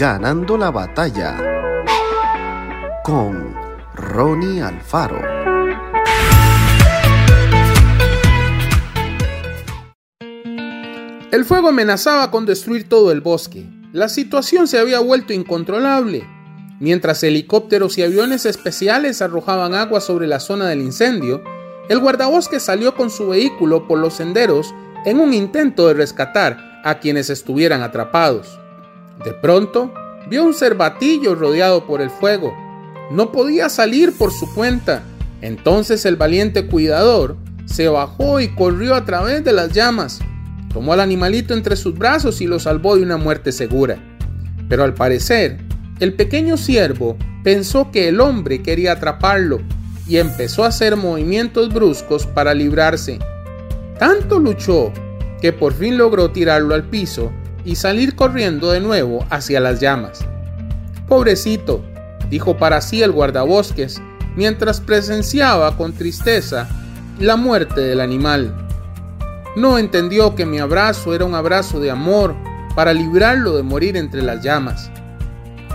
Ganando la batalla con Ronnie Alfaro. El fuego amenazaba con destruir todo el bosque. La situación se había vuelto incontrolable. Mientras helicópteros y aviones especiales arrojaban agua sobre la zona del incendio, el guardabosque salió con su vehículo por los senderos en un intento de rescatar a quienes estuvieran atrapados. De pronto, vio un cervatillo rodeado por el fuego. No podía salir por su cuenta. Entonces el valiente cuidador se bajó y corrió a través de las llamas. Tomó al animalito entre sus brazos y lo salvó de una muerte segura. Pero al parecer, el pequeño ciervo pensó que el hombre quería atraparlo y empezó a hacer movimientos bruscos para librarse. Tanto luchó que por fin logró tirarlo al piso y salir corriendo de nuevo hacia las llamas. Pobrecito, dijo para sí el guardabosques, mientras presenciaba con tristeza la muerte del animal. No entendió que mi abrazo era un abrazo de amor para librarlo de morir entre las llamas.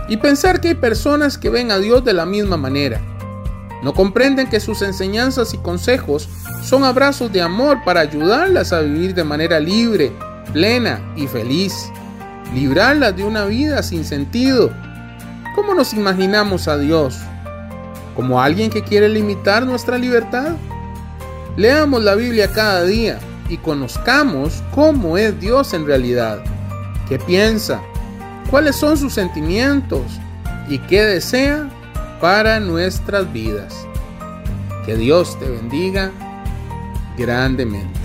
Y pensar que hay personas que ven a Dios de la misma manera no comprenden que sus enseñanzas y consejos son abrazos de amor para ayudarlas a vivir de manera libre, plena y feliz. Librarlas de una vida sin sentido. ¿Cómo nos imaginamos a Dios? ¿Como alguien que quiere limitar nuestra libertad? Leamos la Biblia cada día y conozcamos cómo es Dios en realidad. ¿Qué piensa? ¿Cuáles son sus sentimientos? ¿Y qué desea para nuestras vidas. Que Dios te bendiga grandemente.